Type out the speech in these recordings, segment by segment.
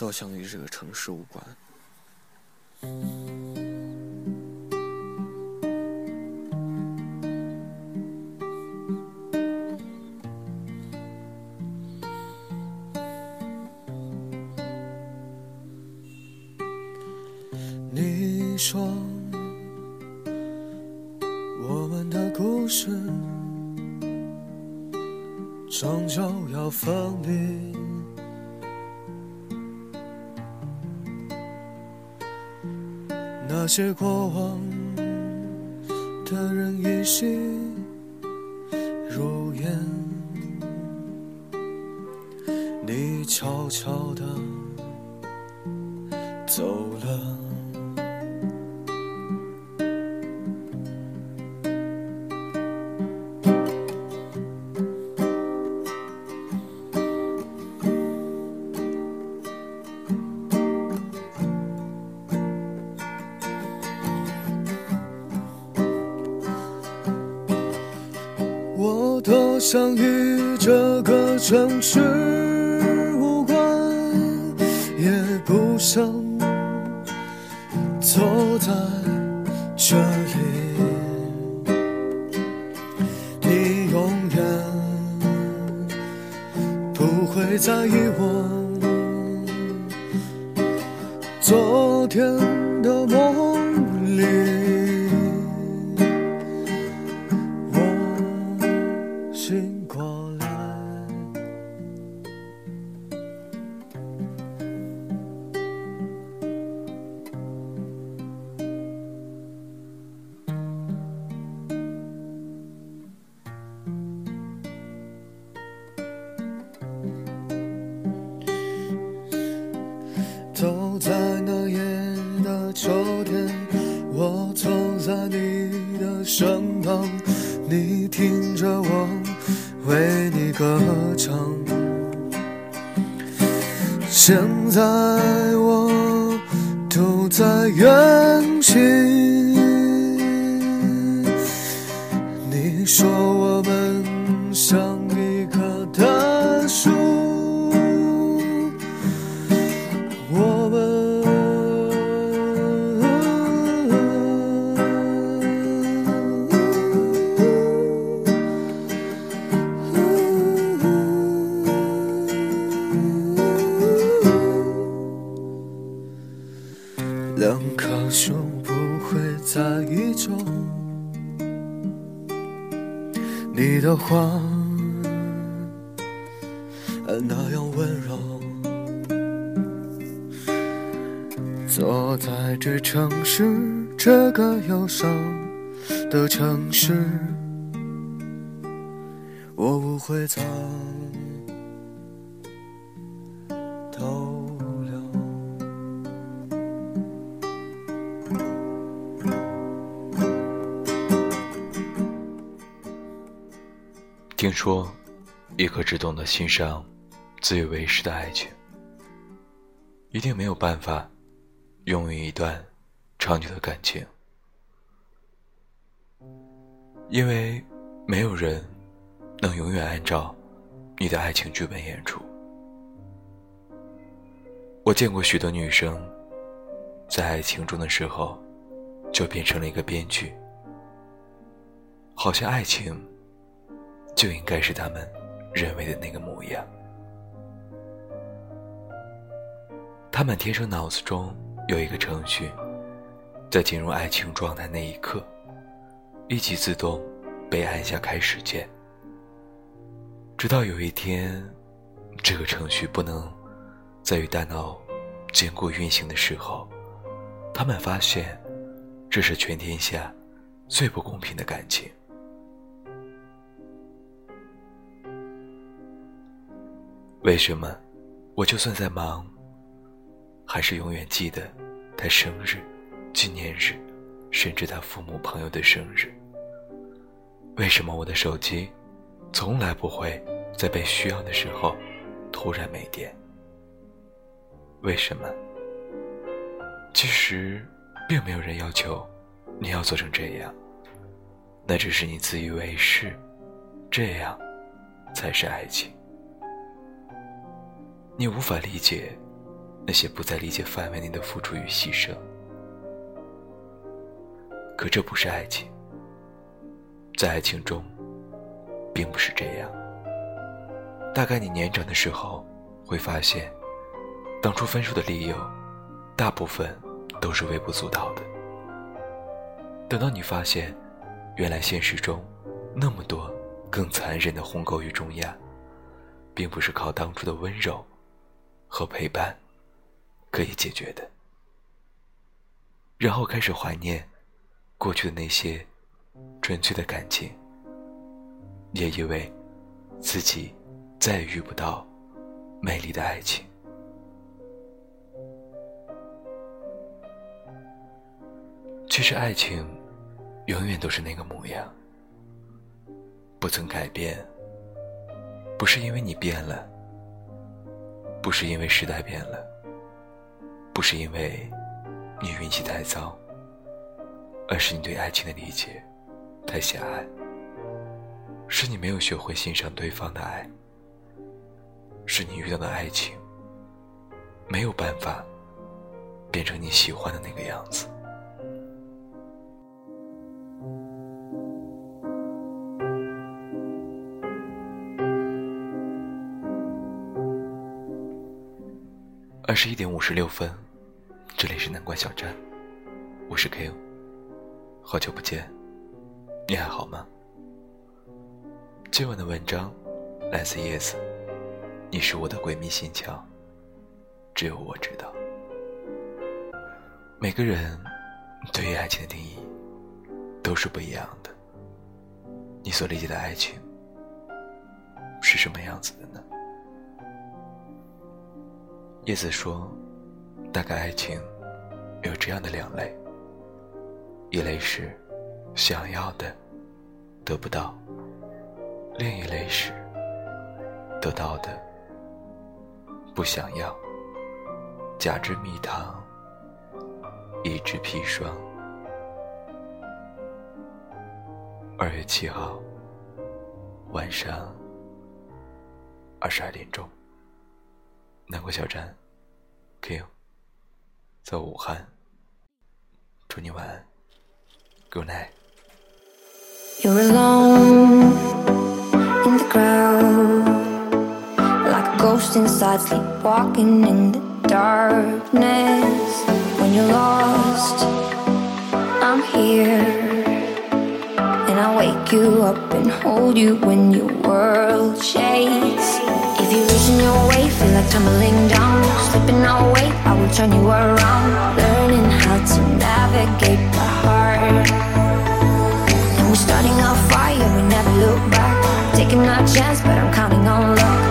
都像与这个城市无关。你说我们的故事终究要封闭，那些过往的人依稀如烟，你悄悄地走了。想与这个城市无关，也不想走在这里。你永远不会在意我昨天走在那夜的秋天，我坐在你的身旁，你听着我为你歌唱。现在我独在远行，你说我们相话那样温柔。坐在这城市，这个忧伤的城市，我不会走听说，一颗只懂得欣赏自以为是的爱情，一定没有办法拥有一段长久的感情，因为没有人能永远按照你的爱情剧本演出。我见过许多女生，在爱情中的时候，就变成了一个编剧，好像爱情。就应该是他们认为的那个模样。他们天生脑子中有一个程序，在进入爱情状态那一刻，立即自动被按下开始键。直到有一天，这个程序不能再与大脑兼顾运行的时候，他们发现，这是全天下最不公平的感情。为什么我就算再忙，还是永远记得他生日、纪念日，甚至他父母朋友的生日？为什么我的手机从来不会在被需要的时候突然没电？为什么？其实并没有人要求你要做成这样，那只是你自以为是，这样才是爱情。你无法理解那些不在理解范围内的付出与牺牲。可这不是爱情，在爱情中，并不是这样。大概你年长的时候，会发现，当初分手的理由，大部分都是微不足道的。等到你发现，原来现实中，那么多更残忍的鸿沟与重压，并不是靠当初的温柔和陪伴可以解决的。然后开始怀念过去的那些纯粹的感情，也以为自己再也遇不到美丽的爱情。其实爱情。永远都是那个模样，不曾改变。不是因为你变了，不是因为时代变了，不是因为你运气太糟，而是你对爱情的理解太狭隘，是你没有学会欣赏对方的爱，是你遇到的爱情没有办法变成你喜欢的那个样子。二十一点五十六分，这里是南关小站，我是 Q，好久不见，你还好吗？今晚的文章来自叶子，你是我的闺蜜心窍，只有我知道。每个人对于爱情的定义都是不一样的，你所理解的爱情是什么样子的呢？叶子说：“大概爱情有这样的两类，一类是想要的得不到，另一类是得到的不想要。假之蜜糖，一之砒霜。”二月七号晚上二十二点钟。南国小站，Q，在武汉，祝你晚安，Good night。You're alone in the crowd, like a ghost inside, sleepwalking in the darkness. When you're lost, I'm here, and I wake you up and hold you when your world shakes. If you're losing your way, feel like tumbling down. Slipping away, I will turn you around. Learning how to navigate my heart. And we're starting a fire, we never look back. Taking a chance, but I'm counting on luck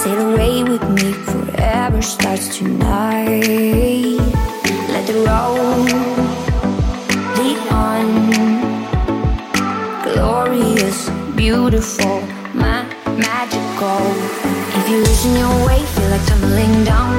Sail away with me, forever starts tonight. Let the road lead on. Glorious, beautiful, my magical. If you lose in your way, feel like tumbling down.